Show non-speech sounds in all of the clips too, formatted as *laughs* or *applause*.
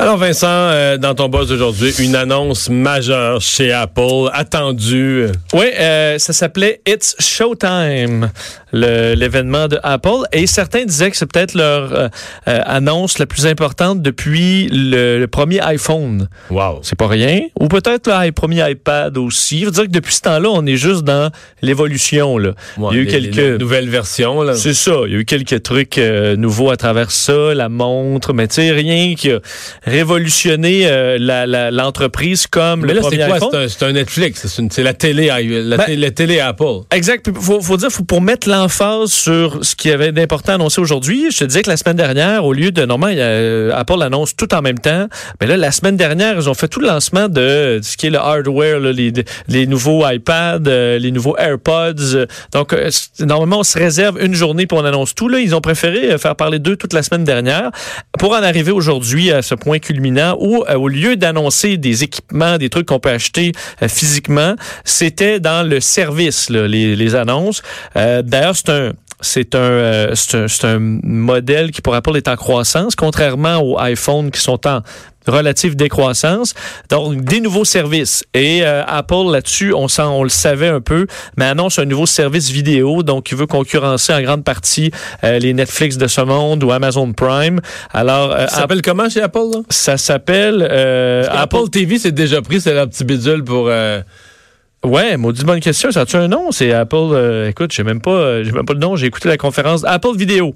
Alors Vincent, euh, dans ton boss d'aujourd'hui, une annonce majeure chez Apple, attendue. Oui, euh, ça s'appelait It's Showtime, l'événement de Apple. Et certains disaient que c'est peut-être leur euh, euh, annonce la plus importante depuis le, le premier iPhone. Wow. C'est pas rien. Ou peut-être le premier iPad aussi. Je veux dire que depuis ce temps-là, on est juste dans l'évolution. Ouais, Il y a eu les- les quelques... nouvelles versions. C'est ça. Il y a eu quelques trucs euh, nouveaux à travers ça, la montre, mais tu sais, rien qui a révolutionné euh, l'entreprise comme Mais le là, premier iPhone. C'est un, Netflix. C'est la télé, la, Ben- télé- la télé Apple. Exact. Puis faut, faut dire, faut, pour mettre l'emphase sur ce qui avait d'important annoncé aujourd'hui, je te disais que la semaine dernière, au lieu de, normalement, il euh, Apple annonce tout en même temps, mais là, la semaine dernière, ils ont fait tout le lancement de, ce qui est le hardware, là, les, les nouveaux iPads, euh, les nouveaux AirPods. Donc, euh, normalement, on se réserve une journée pour on annonce tout. Là, ils ont préféré faire parler d'eux toute la semaine dernière pour en arriver aujourd'hui à ce point culminant où, euh, au lieu d'annoncer des équipements, des trucs qu'on peut acheter euh, physiquement, c'était dans le service, les, annonces. Euh, D'ailleurs, c'est un c'est un, c'est un modèle qui, pour Apple, est en croissance, contrairement aux iPhones qui sont en relative décroissance. Donc, des nouveaux services. Et euh, Apple, là-dessus, on, le savait un peu, mais annonce un nouveau service vidéo. Donc, il veut concurrencer en grande partie euh, les Netflix de ce monde ou Amazon Prime. Alors, euh, Ça s'appelle comment chez Apple? Là? ça s'appelle Apple, TV, c'est déjà pris, c'est leur petit bidule pour. Ouais, maudit bonne question. Ça a-tu un nom? C'est Apple. euh, écoute, j'ai même pas, j'ai même pas le nom. J'ai écouté la conférence Apple Vidéo.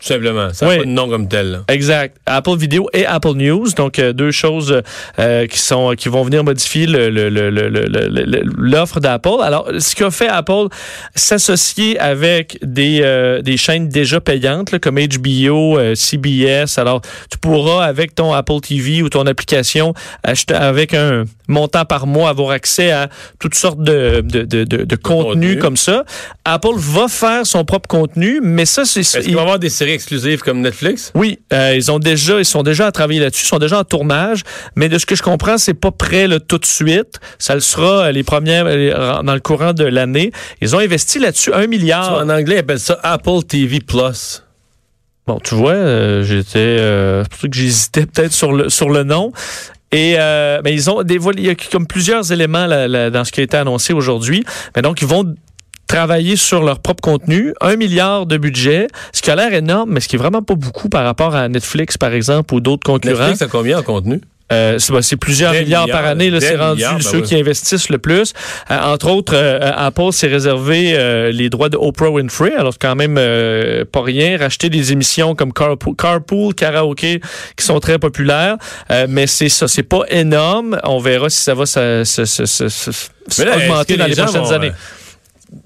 Tout simplement. Ça n'a Oui. pas de nom comme tel. là. Exact. Apple Vidéo et Apple News, donc euh, deux choses euh, qui sont qui vont venir modifier le- le- le- le- le- le- le- l'offre d'Apple. Alors, ce qu'a fait Apple, s'associer avec des euh, des chaînes déjà payantes là, comme HBO, CBS. Alors, tu pourras avec ton Apple TV ou ton application acheter avec un montant par mois avoir accès à toutes sortes de de, de, de, contenus contenu. comme ça. Apple va faire son propre contenu, mais ça c'est Est-ce qu'il va y avoir des séries exclusives comme Netflix? oui, euh, ils ont déjà, ils sont déjà à travailler là-dessus, ils sont déjà en tournage, mais de ce que je comprends, c'est pas prêt là, tout de suite. Ça le sera euh, les premières euh, dans le courant de l'année. Ils ont investi là-dessus un milliard. En anglais, ils appellent ça Apple TV Plus. Bon, tu vois, euh, j'étais, euh, que j'hésitais peut-être sur le sur le nom. Et euh, mais ils ont dévoilé, il y a comme plusieurs éléments là, là, dans ce qui a été annoncé aujourd'hui. Mais donc ils vont travailler sur leur propre contenu, un milliard de budget, ce qui a l'air énorme, mais ce qui est vraiment pas beaucoup par rapport à Netflix par exemple ou d'autres concurrents. Netflix a combien en contenu? Euh, c'est c'est plusieurs milliards, par année. C'est rendu milliards, ben ceux oui. qui investissent le plus. Euh, entre autres, euh, Apple s'est réservé euh, les droits de Oprah Winfrey. Alors, c'est quand même euh, pas rien. Racheter des émissions comme Carpool, Carpool Karaoke, qui sont très populaires. Euh, mais c'est ça, c'est pas énorme. On verra si ça va se- se- se Mais là, augmenter dans les prochaines vont, années.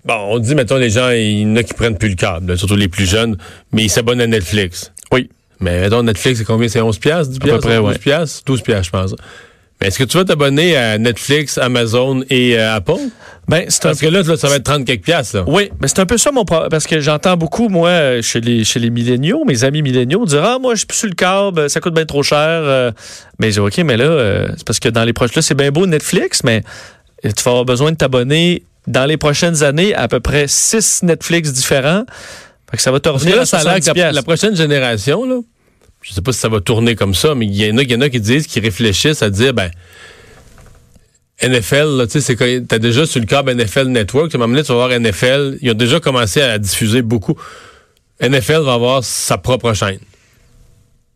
Bon, on dit, mettons, les gens, il y en a qui prennent plus le câble, surtout les plus jeunes, mais ils s'abonnent à Netflix. Oui. Mais mettons, Netflix, c'est combien? C'est 11 piastres, 10 peu piastres, près, 12 ouais. piastres? 12 piastres, je pense. Mais est-ce que tu vas t'abonner à Netflix, Amazon et euh, Apple? Ben, c'est un Parce que là, ça va être 30 quelques piastres, là. Oui, mais c'est un peu ça mon problème. Parce que j'entends beaucoup, moi, euh, chez les, chez les milléniaux, mes amis milléniaux, dire Ah, moi, je suis plus sur le câble, ça coûte bien trop cher. Euh, Mais j'ai dit, OK, mais là, euh, c'est parce que dans les proches, là, c'est bien beau Netflix, mais tu vas avoir besoin de t'abonner dans les prochaines années à peu près six Netflix différents. Fait que ça va te revenir là, à ça a l'air que 70 la, la prochaine génération, là, je sais pas si ça va tourner comme ça, mais il y en a, il y en a qui disent, qui réfléchissent à dire, ben, NFL, tu sais, t'as déjà sur le câble NFL Network, à un moment donné, tu vas voir NFL, ils ont déjà commencé à diffuser beaucoup. NFL va avoir sa propre chaîne.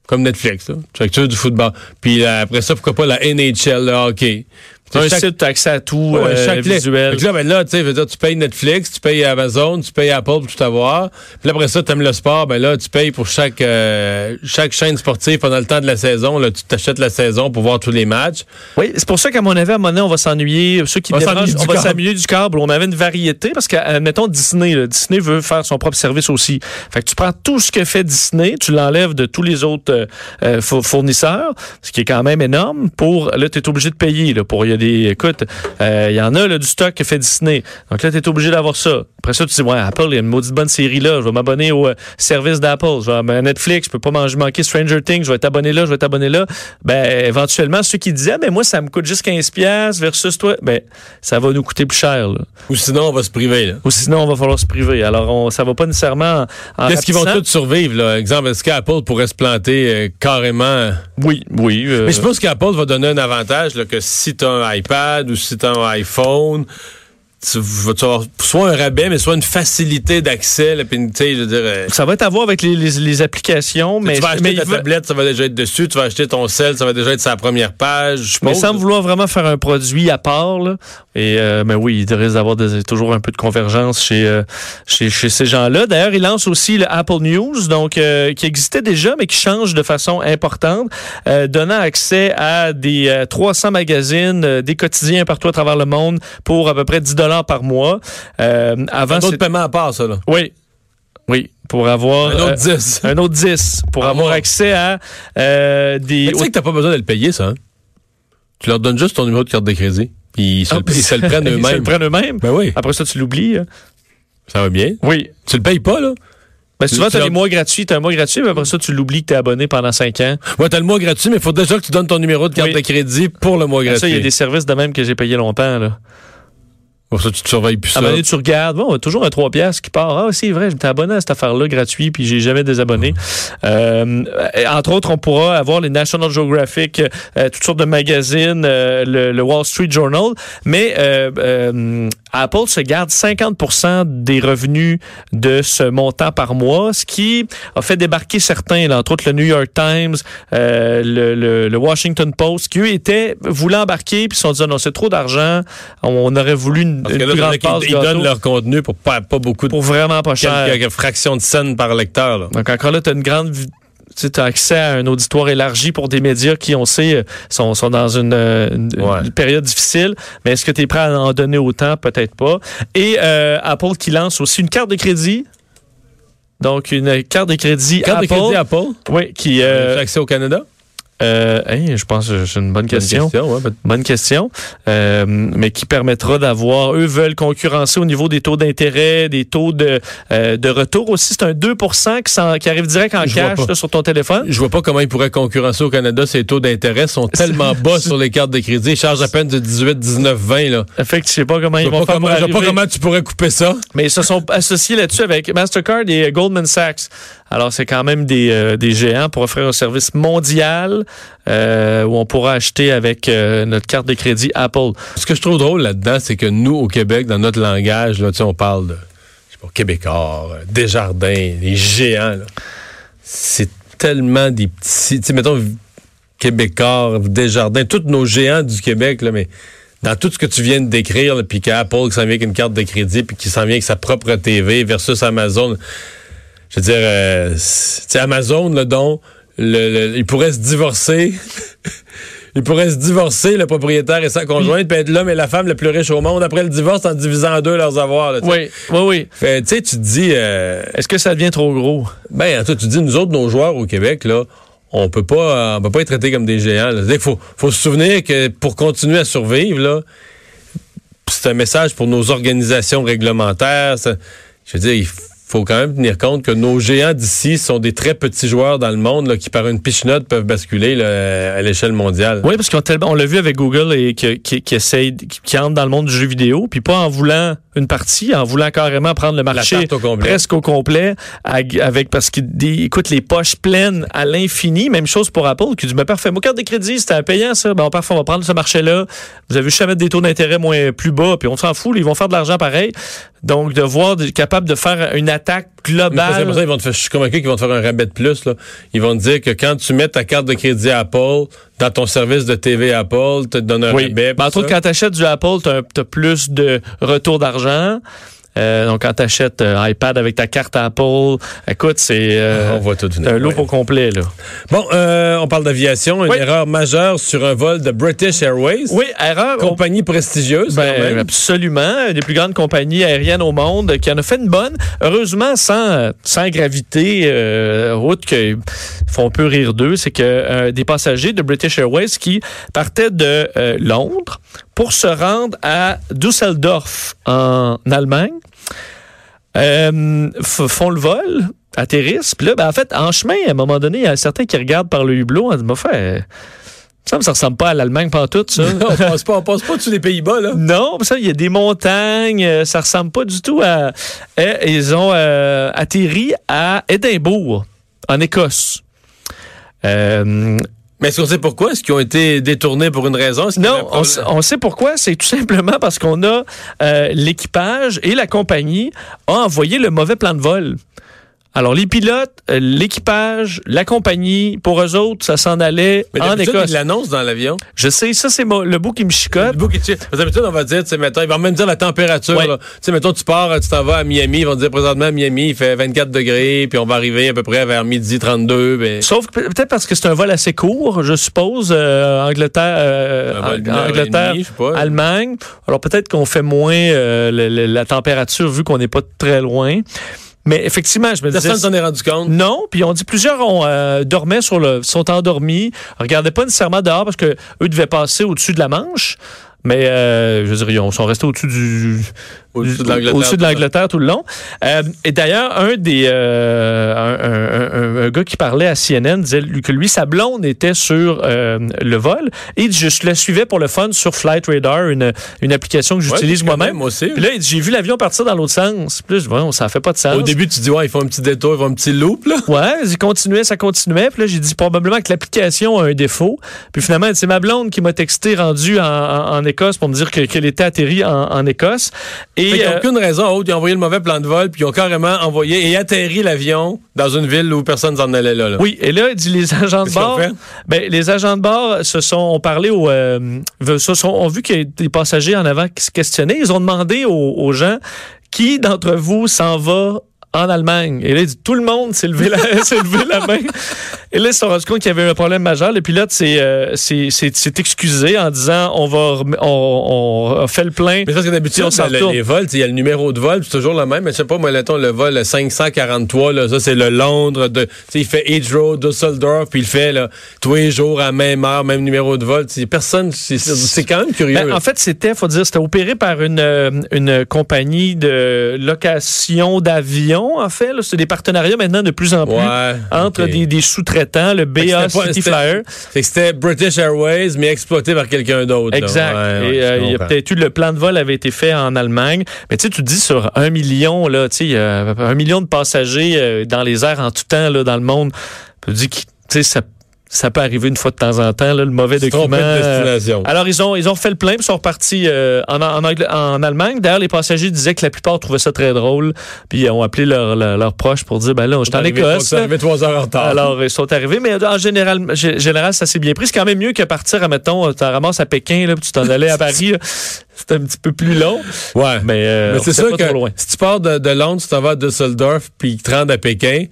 Comme Netflix, là. Tu veux du football. Puis euh, après ça, pourquoi pas la NHL, le hockey. C'est un Chaque- site, tu as accès à tout, Ouais, euh, visuel. Là, ben là, tu sais, tu payes Netflix, tu payes Amazon, tu payes Apple pour tout avoir. Puis après ça, tu aimes le sport, ben là, tu payes pour chaque euh, chaque chaîne sportive pendant le temps de la saison. Là, tu t'achètes la saison pour voir tous les matchs. Oui, c'est pour ça qu'à mon avis, à un moment donné, on va s'ennuyer. Ceux qui On va s'ennuyer du on va câble. s'ennuyer du câble. On avait une variété parce que, admettons, Disney, là, Disney veut faire son propre service aussi. Fait que tu prends tout ce que fait Disney, tu l'enlèves de tous les autres euh, euh, four- fournisseurs, ce qui est quand même énorme. Pour là, tu es obligé de payer. Là, pour y a des, écoute, euh, il y en a là, du stock que fait Disney. Donc là, tu es obligé d'avoir ça. Après ça, tu dis, ouais, Apple, il y a une maudite bonne série là. Je vais m'abonner au euh, service d'Apple. Je vais à Netflix, je peux pas manger, manquer Stranger Things. Je vais t'abonner là, je vais t'abonner là. Ben, éventuellement, ceux qui disaient, mais moi, ça me coûte juste 15 pièces versus toi, ben, ça va nous coûter plus cher. Là. Ou sinon, on va se priver. Là. Ou sinon, on va falloir se priver. Alors, on, ça va pas nécessairement. En Est-ce qu'ils vont tous survivre? Là? Exemple, est-ce qu'Apple pourrait se planter euh, carrément? Oui, oui. euh, Mais je pense qu'Apple va donner un avantage là, que si tu as un iPad ou si tu as un iPhone, tu vas avoir soit un rabais, mais soit une facilité d'accès. je dire, euh, ça va être à voir avec les, les, les applications, mais, tu vas acheter mais ta tablette, ça va déjà être dessus. Tu vas acheter ton sel, ça va déjà être sa première page. Mais sans vouloir vraiment faire un produit à part, là. Et euh, mais oui, il risque d'avoir toujours un peu de convergence chez euh, chez, chez ces gens-là. D'ailleurs, il lance aussi le Apple News, donc euh, qui existait déjà, mais qui change de façon importante, donnant accès à des euh, 300 magazines, des quotidiens partout à travers le monde pour à peu près 10 dollars par mois. Euh, avant, un autre paiement à part, ça. Là. oui, oui, pour avoir Un autre euh, 10. un autre 10 pour Par avoir accès à euh, des Mais tu sais que t'as pas besoin de le payer, ça. hein? Tu leur donnes juste ton numéro de carte de crédit. Puis ils se, Ah, le, ils se le prennent *laughs* Ils se le eux-mêmes. prennent eux-mêmes? Ben oui, Après ça, tu l'oublies. hein? ça va bien? Oui. Tu le payes pas, là? Ben, souvent, Tu tu as leur- des mois gratuits. Tu as un mois gratuit, mais après ça, tu l'oublies que tu es abonné pendant 5 ans. Ouais, t'as le mois gratuit, mais il faut déjà que tu donnes ton numéro de carte Oui. de crédit pour le mois gratuit. Ça, il y a des services de même que j'ai payé longtemps. Là. Pour ça, tu te surveilles plus À ça. un moment donné, tu regardes, bon, toujours un 3 piastres qui part. Ah, c'est vrai, j'étais abonné à cette affaire-là gratuit, puis j'ai jamais désabonné. Euh, entre autres, on pourra avoir les National Geographic, euh, toutes sortes de magazines, euh, le, le Wall Street Journal, mais euh, euh, Apple se garde 50% des revenus de ce montant par mois, ce qui a fait débarquer certains, là, entre autres le New York Times, euh, le, le- le Washington Post, qui eux étaient voulaient embarquer, puis se sont dit Ah non, c'est trop d'argent, on aurait voulu une, Parce une que là, plus grande part ils gâteau donnent leur contenu pour pas, pas beaucoup de pour vraiment pas cher. quelques fractions de scène par lecteur. Là. Donc encore là, tu as une grande tu as accès à un auditoire élargi pour des médias qui, on sait, sont, sont dans une, une- Ouais. une période difficile. Mais est-ce que tu es prêt à en donner autant? Peut-être pas. Et euh, Apple qui lance aussi une carte de crédit. Donc, une carte de crédit Carte de Apple. crédit Apple, Oui, qui... euh, Euh, accès au Canada? Euh, hey, je pense que c'est une bonne question. Bonne ouais, peut- Bonne question. Euh, mais qui permettra d'avoir, eux veulent concurrencer au niveau des taux d'intérêt, des taux de, euh, de retour aussi. C'est un 2 qui, s'en- qui arrive direct en Je cash là, sur ton téléphone. Je vois pas comment ils pourraient concurrencer au Canada. Ces taux d'intérêt sont tellement *laughs* bas sur les cartes de crédit. Ils chargent à peine de 18, 19, 20. Là. Fait que je sais pas comment ils vont pas, faire comment, je vois pas comment tu pourrais couper ça. Mais ils se sont associés là-dessus avec Mastercard et Goldman Sachs. Alors, c'est quand même des, euh, des géants pour offrir un service mondial euh, où on pourra acheter avec euh, notre carte de crédit Apple. Ce que je trouve drôle là-dedans, c'est que nous, au Québec, dans notre langage, là, on parle de je Québécois, Desjardins, les géants. C'est tellement des petits. Tu mettons, Québécois, Desjardins, tous nos géants du Québec, mais dans tout ce que tu viens de décrire, puis qu'Apple qui s'en vient avec une carte de crédit, puis qui s'en vient avec sa propre TV versus Amazon. Je veux dire, euh, c'est- Amazon, là, dont le, le- il pourrait se divorcer. *laughs* il pourrait se divorcer, le propriétaire et sa conjointe, puis être l'homme et la femme le plus riche au monde après le divorce en divisant en deux leurs avoirs. là. Oui, oui, oui. Fait, tu sais, tu te dis, euh, Est-ce que ça devient trop gros? ben, toi, tu dis, nous autres, nos joueurs au Québec, là, on peut pas, on peut pas être traités comme des géants. Il faut, faut se souvenir que pour continuer à survivre, là, c'est un message pour nos organisations réglementaires. ça- je veux dire, il faut quand même tenir compte que nos géants d'ici sont des très petits joueurs dans le monde là, qui, par une pichenote, peuvent basculer là, à l'échelle mondiale. Oui, parce qu'on tellement- on l'a vu avec Google et qui, qui, qui essaye, qui, qui entre dans le monde du jeu vidéo, puis pas en voulant une partie, en voulant carrément prendre le marché au presque au complet, avec parce qu'il écoute, les poches pleines à l'infini. Même chose pour Apple, qui dit, mais parfait, mon carte de crédit, c'était un payant, ça. Ben, parfait, on va prendre ce marché-là. Vous avez jamais des taux d'intérêt moins plus bas, puis on s'en fout, ils vont faire de l'argent pareil. Donc, de voir, de- capable de faire une attaque globale. pour ça, ils vont te faire- je suis convaincu qu'ils vont te faire un rabais de plus. Là. Ils vont te dire que quand tu mets ta carte de crédit Apple dans ton service de TV Apple, tu te donnes un Oui. rabais. Ben, entre autres, quand tu achètes du Apple, tu as, plus de retour d'argent. Euh, donc, quand tu achètes iPad avec ta carte Apple, écoute, c'est euh, c'est un lot Ouais. au complet. Là. Bon, euh, on parle d'aviation. Une Oui. erreur majeure sur un vol de British Airways. Oui, erreur. on- Compagnie prestigieuse. Ben, absolument. Une des plus grandes compagnies aériennes au monde qui en a fait une bonne. Heureusement, sans, sans gravité, euh, route que font peu rire d'eux, c'est que euh, des passagers de British Airways qui partaient de euh, Londres pour se rendre à Düsseldorf en Allemagne. Euh, font le vol, atterrissent. Puis là, ben, en fait, en chemin, à un moment donné, il y a certains qui regardent par le hublot. On dit, bah, fait, ça me ça ressemble pas à l'Allemagne pantoute, ça. *laughs* on passe pas, on passe pas tous les Pays-Bas, là. Non, ça, il y a des montagnes, euh, ça ressemble pas du tout à. Eh, ils ont euh, atterri à Édimbourg, en Écosse. Euh, Mais est-ce qu'on sait pourquoi? Est-ce qu'ils ont été détournés pour une raison? Non, on sait pourquoi. C'est tout simplement parce qu'on a euh, l'équipage et la compagnie ont envoyé le mauvais plan de vol. Alors, les pilotes, euh, l'équipage, la compagnie, pour eux autres, ça s'en allait Mais en Écosse. ils l'annoncent dans l'avion. Je sais, ça, c'est le bout qui me chicote. Le bout qui que d'habitude, on va dire, tu sais, mettons, ils vont même dire la température. Ouais. Tu sais, mettons, tu pars, tu t'en vas à Miami, ils vont te dire présentement à Miami, il fait 24 degrés, puis on va arriver à peu près vers midi 32. Ben, Sauf que pe- peut-être parce que c'est un vol assez court, je suppose, euh, Angleterre, euh, Angleterre. Allemagne. Alors peut-être qu'on fait moins euh, le- la température vu qu'on n'est pas très loin. Mais effectivement, je me disais. personne s'en est rendu compte. Non, puis on dit plusieurs ont euh, dormaient sur le sont endormis, regardaient pas nécessairement dehors parce que eux devaient passer au-dessus de la Manche. Mais euh, je veux dire, ils ont- sont restés au-dessus du Au-dessus du- de l'Angleterre. tout le long. Euh, et d'ailleurs, un des euh, un, un- un- un gars qui parlait à CNN disait que lui, sa blonde était sur euh, le vol et il dit, je la suivais pour le fun sur Flight Radar, une, une application que j'utilise moi-même. Moi aussi. Puis là, j'ai vu l'avion partir dans l'autre sens. Dis, Voyons, ça fait pas de sens. Au début, tu dis, ouais, ils font un petit détour, ils font un petit loop, là. *laughs* Ouais, il continuait, ça continuait. Puis là, j'ai dit probablement que l'application a un défaut. Puis finalement, c'est ma blonde qui m'a texté rendu en, en- en Écosse pour me dire que- qu'elle était atterrie en, en Écosse. Et Fait qu'ils n'ont euh, aucune raison autre. Ils ont envoyé le mauvais plan de vol, puis ils ont carrément envoyé et atterri l'avion dans une ville où personne s'en allait là. là. oui, et là, dit les agents de bord. Ben, les agents de bord se sont ont parlé au, euh, se sont, ont vu qu'il y a des passagers en avant qui se questionnaient. Ils ont demandé aux, aux gens qui d'entre vous s'en va en Allemagne. Et là, il dit, tout le monde s'est levé, la, *laughs* s'est levé la main. Et là, ils se sont rendus compte qu'il y avait un problème majeur. Le pilote s'est, euh, excusé en disant on va on, on fait le plein. Mais parce que d'habitude, le- les vols, il y a le numéro de vol, c'est toujours le même. Mais je sais pas, moi, mettons, le vol 543, là, ça, c'est le Londres. De, il fait Heathrow, Düsseldorf, puis il fait là, tous les jours à même heure, même numéro de vol. Personne, c'est- c'est c'est quand même curieux. Ben, en fait, c'était, faut dire, c'était opéré par une, euh, une compagnie de location d'avions, en fait. C'est des partenariats maintenant de plus en plus ouais. entre des, des sous-traitants, le BA City Flyer. C'était British Airways, mais exploité par quelqu'un d'autre. Exact. Ouais, Et euh, il y a peut-être eu le plan de vol avait été fait en Allemagne. Mais tu sais, tu dis sur un million, là, tu sais, a un million de passagers euh, dans les airs en tout temps, là, dans le monde. Tu te dis que, tu sais, ça, ça peut arriver une fois de temps en temps, là, le mauvais document. de euh, destination. alors, ils ont, ils ont fait le plein puis sont repartis euh, en, en, en Allemagne. D'ailleurs, les passagers disaient que la plupart trouvaient ça très drôle. Puis ils ont appelé leurs leur, leurs proches pour dire, ben là, je suis en Écosse. arrivé trois heures en retard. Alors, ils sont arrivés, mais en général, général ça s'est bien pris. C'est quand même mieux que partir, à, mettons, tu ramasses à Pékin, là, puis tu t'en allais à Paris. C'est un petit peu plus long, ouais. mais, euh, Mais c'est sûr pas que trop loin. si tu pars de, de Londres, tu t'en vas à Düsseldorf, puis tu te rends à Pékin,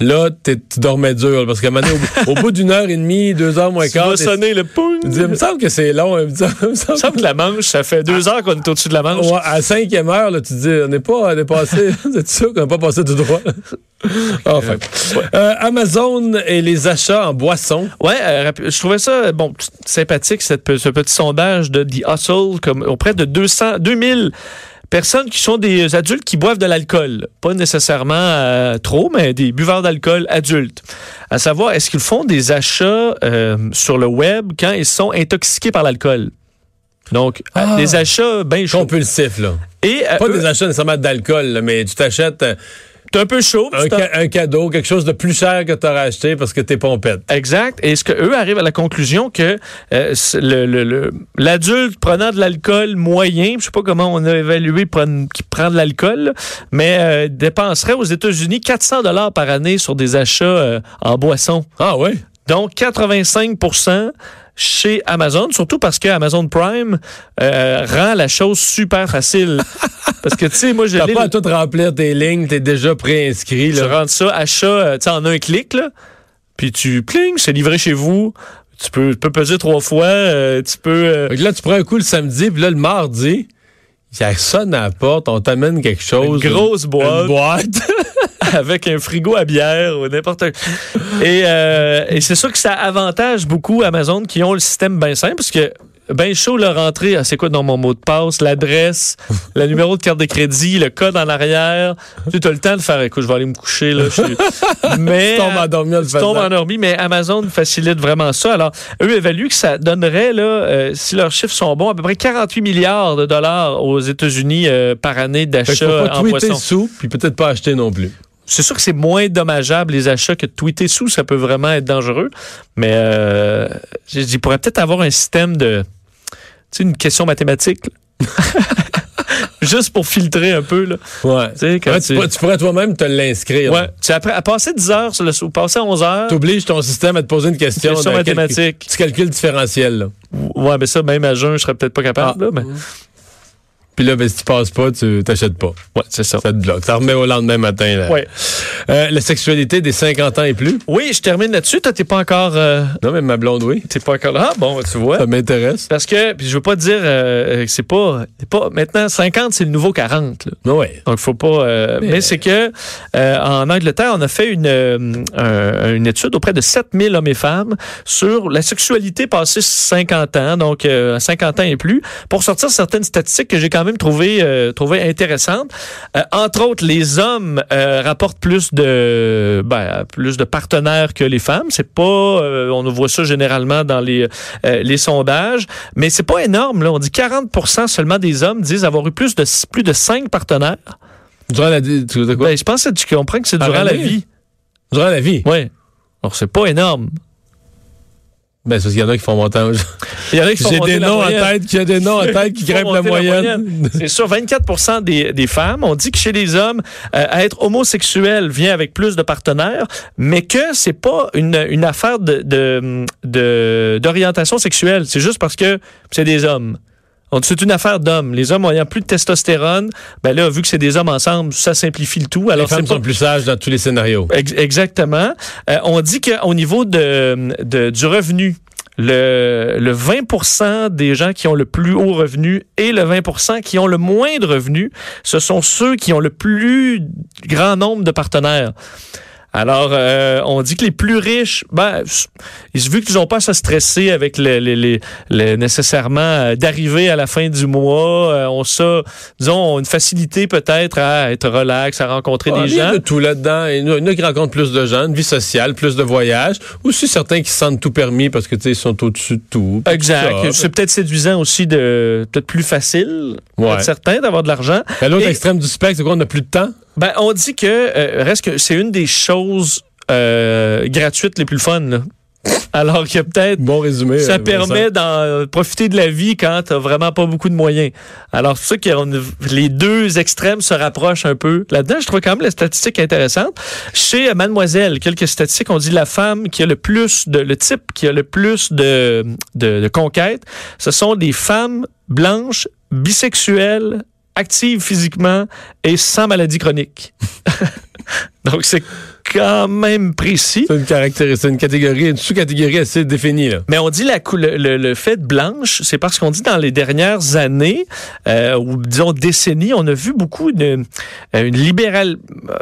là, tu dormais dur. Parce qu'à un moment donné, au, au bout d'une heure et demie, deux heures moins *laughs* Tu quart, vas t'es- sonner le tu dis, il me semble que c'est long. Il me semble- il me semble- Il me semble que la Manche, ça fait deux heures qu'on est au-dessus de la Manche. Ouais, à la cinquième heure, là, tu te dis, on n'est pas dépassé. C'est *laughs* sûr qu'on n'a pas passé tout droit? *laughs* enfin. Euh, Amazon et les achats en boissons. Ouais, euh, je trouvais ça bon t- sympathique cette, ce petit sondage de The Hustle comme auprès de 200 2000 personnes qui sont des adultes qui boivent de l'alcool, pas nécessairement euh, trop mais des buveurs d'alcool adultes. À savoir est-ce qu'ils font des achats euh, sur le web quand ils sont intoxiqués par l'alcool? Donc euh, Ah. des achats bien chauds. Compulsifs, là. Et Pas eux, des achats nécessairement d'alcool, mais tu t'achètes t'es un peu chaud, un, tu ca- un cadeau, quelque chose de plus cher que tu aurais acheté parce que t'es pompette. Exact. Et ce que eux arrivent à la conclusion que euh, c'est le- le- le- l'adulte prenant de l'alcool moyen, je sais pas comment on a évalué qui prend de l'alcool, mais euh, dépenserait aux États-Unis 400 dollars par année sur des achats euh, en boisson. Ah ouais? Donc 85 chez Amazon, surtout parce que Amazon Prime euh, rend la chose super facile. *laughs* parce que tu sais, moi je T'as pas à tout remplir tes lignes, t'es déjà préinscrit. tu rentres ça, achat, euh, tu sais, en un clic, là. Puis tu pling, c'est livré chez vous. Tu peux, tu peux peser trois fois. euh, tu peux. euh, Fait que là, tu prends un coup le samedi, puis là, le mardi, ça sonne à la porte, on t'amène quelque chose. Une grosse boîte. Une boîte. *laughs* avec un frigo à bière ou n'importe quoi. Et, euh, et c'est sûr que ça avantage beaucoup Amazon qui ont le système bien simple parce que ben chaud le rentrer. Ah, c'est quoi dans mon mot de passe? L'adresse, *laughs* le numéro de carte de crédit, le code en arrière. Tu as le temps de faire, écoute, je vais aller me coucher, là. Je suis- *laughs* mais. Tu tombes endormi tu tombes endormi, mais Amazon facilite vraiment ça. Alors, eux évaluent que ça donnerait, là, euh, si leurs chiffres sont bons, à peu près 48 milliards de dollars aux États-Unis euh, par année d'achat en tweeter poisson. sous, puis peut-être pas acheter non plus. C'est sûr que c'est moins dommageable les achats que de tweeter sous, ça peut vraiment être dangereux. Mais euh, je dis, pourrait peut-être avoir un système de, tu sais, une question mathématique, *laughs* juste pour filtrer un peu là. Ouais. Tu Ouais, pourrais- tu pourrais toi-même te l'inscrire. Ouais, tu après à passer 10 heures sur le ou passer 11 heures. Tu obliges ton système à te poser une question. Question de mathématique. calcul- Tu calcules différentiel. Là. Ouais, mais ça même à jeun, je serais peut-être pas capable Ah. là, mais Puis là, ben, si tu passes pas, tu t'achètes pas. ouais, c'est ça. Ça te bloque. Ça remet au lendemain matin. Là. Ouais. Euh, la sexualité des 50 ans et plus. Oui, je termine là-dessus. Toi, t'es pas encore euh, Non, mais ma blonde, oui. t'es pas encore là. Ah, bon, tu vois. Ça m'intéresse. Parce que puis je veux pas dire euh, que c'est pas pas maintenant 50 c'est le nouveau 40 là. Ouais. Donc, faut pas. euh, mais c'est que euh, en Angleterre, on a fait une, euh, un- une étude auprès de 7000 hommes et femmes sur la sexualité passée 50 ans, donc euh, 50 ans et plus, pour sortir certaines statistiques que j'ai quand même trouvé euh, trouvé intéressantes. Euh, entre autres, les hommes euh, rapportent plus de ben, plus de partenaires que les femmes. C'est pas, euh, on voit ça généralement dans les les sondages, mais c'est pas énorme. Là, on dit 40% seulement des hommes disent avoir eu plus de plus de 5 partenaires. Durant la, tu quoi? Ben, je pense que tu comprends que c'est durant la vie. Durant la vie? Oui. Alors, c'est pas énorme. Ben, c'est parce qu'il y en a qui font monter Il y en a qui font J'ai des noms en tête, qui a des noms en tête qui grimpent la moyenne. C'est sûr, 24 des, des femmes, on dit que chez les hommes, euh, être homosexuel vient avec plus de partenaires, mais que c'est pas une, une affaire de, de, de- d'orientation sexuelle. C'est juste parce que c'est des hommes. C'est une affaire d'hommes. Les hommes ayant plus de testostérone, ben là, vu que c'est des hommes ensemble, ça simplifie le tout. Les Alors, femmes c'est pas- sont plus sages dans tous les scénarios. Ex- Exactement. Euh, on dit qu'au niveau de, de- du revenu, le, le 20% des gens qui ont le plus haut revenu et le 20% qui ont le moins de revenus, ce sont ceux qui ont le plus grand nombre de partenaires. Alors, euh, on dit que les plus riches, ben, ils vu qu'ils n'ont pas à se stresser avec le, le- le- le- nécessairement euh, d'arriver à la fin du mois, euh, on ça, disons, ont une facilité peut-être à être relax, à rencontrer Ah, des il y a gens. de tout là-dedans. Il y en a- qui rencontrent plus de gens, une vie sociale, plus de voyages. Aussi certains qui se sentent tout permis parce que tu sais, ils sont au-dessus de tout. Exact. C'est peut-être séduisant aussi de peut-être plus facile Ouais. pour certains d'avoir de l'argent. À l'autre Et- extrême du spectre, c'est quoi? On n'a plus de temps? Ben on dit que euh, reste que c'est une des choses euh, gratuites les plus fun. là. Alors que peut-être Bon résumé. ça euh, permet d'en profiter de la vie quand t'as vraiment pas beaucoup de moyens. Alors c'est ça que les deux extrêmes se rapprochent un peu. Là-dedans, je trouve quand même la statistique intéressante. Chez euh, Mademoiselle, quelques statistiques, on dit la femme qui a le plus de le type qui a le plus de de, de conquêtes, ce sont des femmes blanches, bisexuelles, actives physiquement et sans maladie chronique. *laughs* Donc c'est quand même précis. C'est une, caractéristique, une catégorie, une sous-catégorie assez définie. Là. Mais on dit la le, le- le fait blanche, c'est parce qu'on dit dans les dernières années, euh, ou disons décennies, on a vu beaucoup de euh, une, libéral,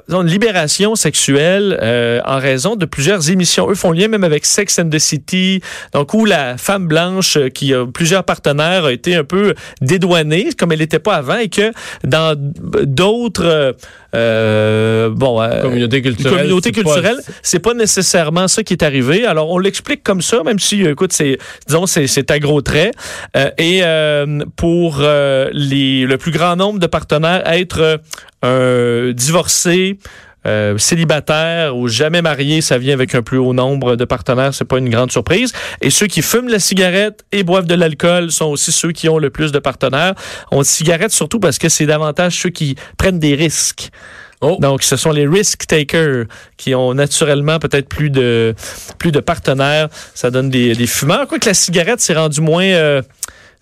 une libération sexuelle euh, en raison de plusieurs émissions. Eux font lien même avec Sex and the City, donc où la femme blanche euh, qui a plusieurs partenaires a été un peu dédouanée comme elle n'était pas avant et que dans d'autres euh, euh, bon euh, Communauté culturelle. communauté c'est pas- culturelle, c'est pas nécessairement ça qui est arrivé. Alors on l'explique comme ça, même si euh, écoute, c'est disons c'est c'est à gros traits. Euh, et euh, pour les le plus grand nombre de partenaires, être un divorcé. euh, célibataire ou jamais marié, ça vient avec un plus haut nombre de partenaires, c'est pas une grande surprise. Et ceux qui fument la cigarette et boivent de l'alcool sont aussi ceux qui ont le plus de partenaires. On cigarette surtout parce que c'est davantage ceux qui prennent des risques. Oh. Donc, ce sont les risk takers qui ont naturellement peut-être plus de plus de partenaires. Ça donne des, des fumeurs. Quoique la cigarette, c'est rendu moins euh,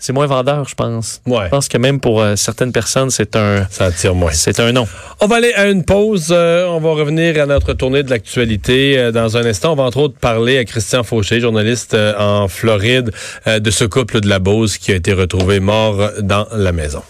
c'est moins vendeur, je pense. Ouais, Je pense que même pour euh, certaines personnes, c'est un ça attire moins. c'est un non. On va aller à une pause. Euh, on va revenir à notre tournée de l'actualité euh, dans un instant. On va entre autres parler à Christian Fauché, journaliste en Floride, de ce couple de la Beauce qui a été retrouvé mort dans la maison.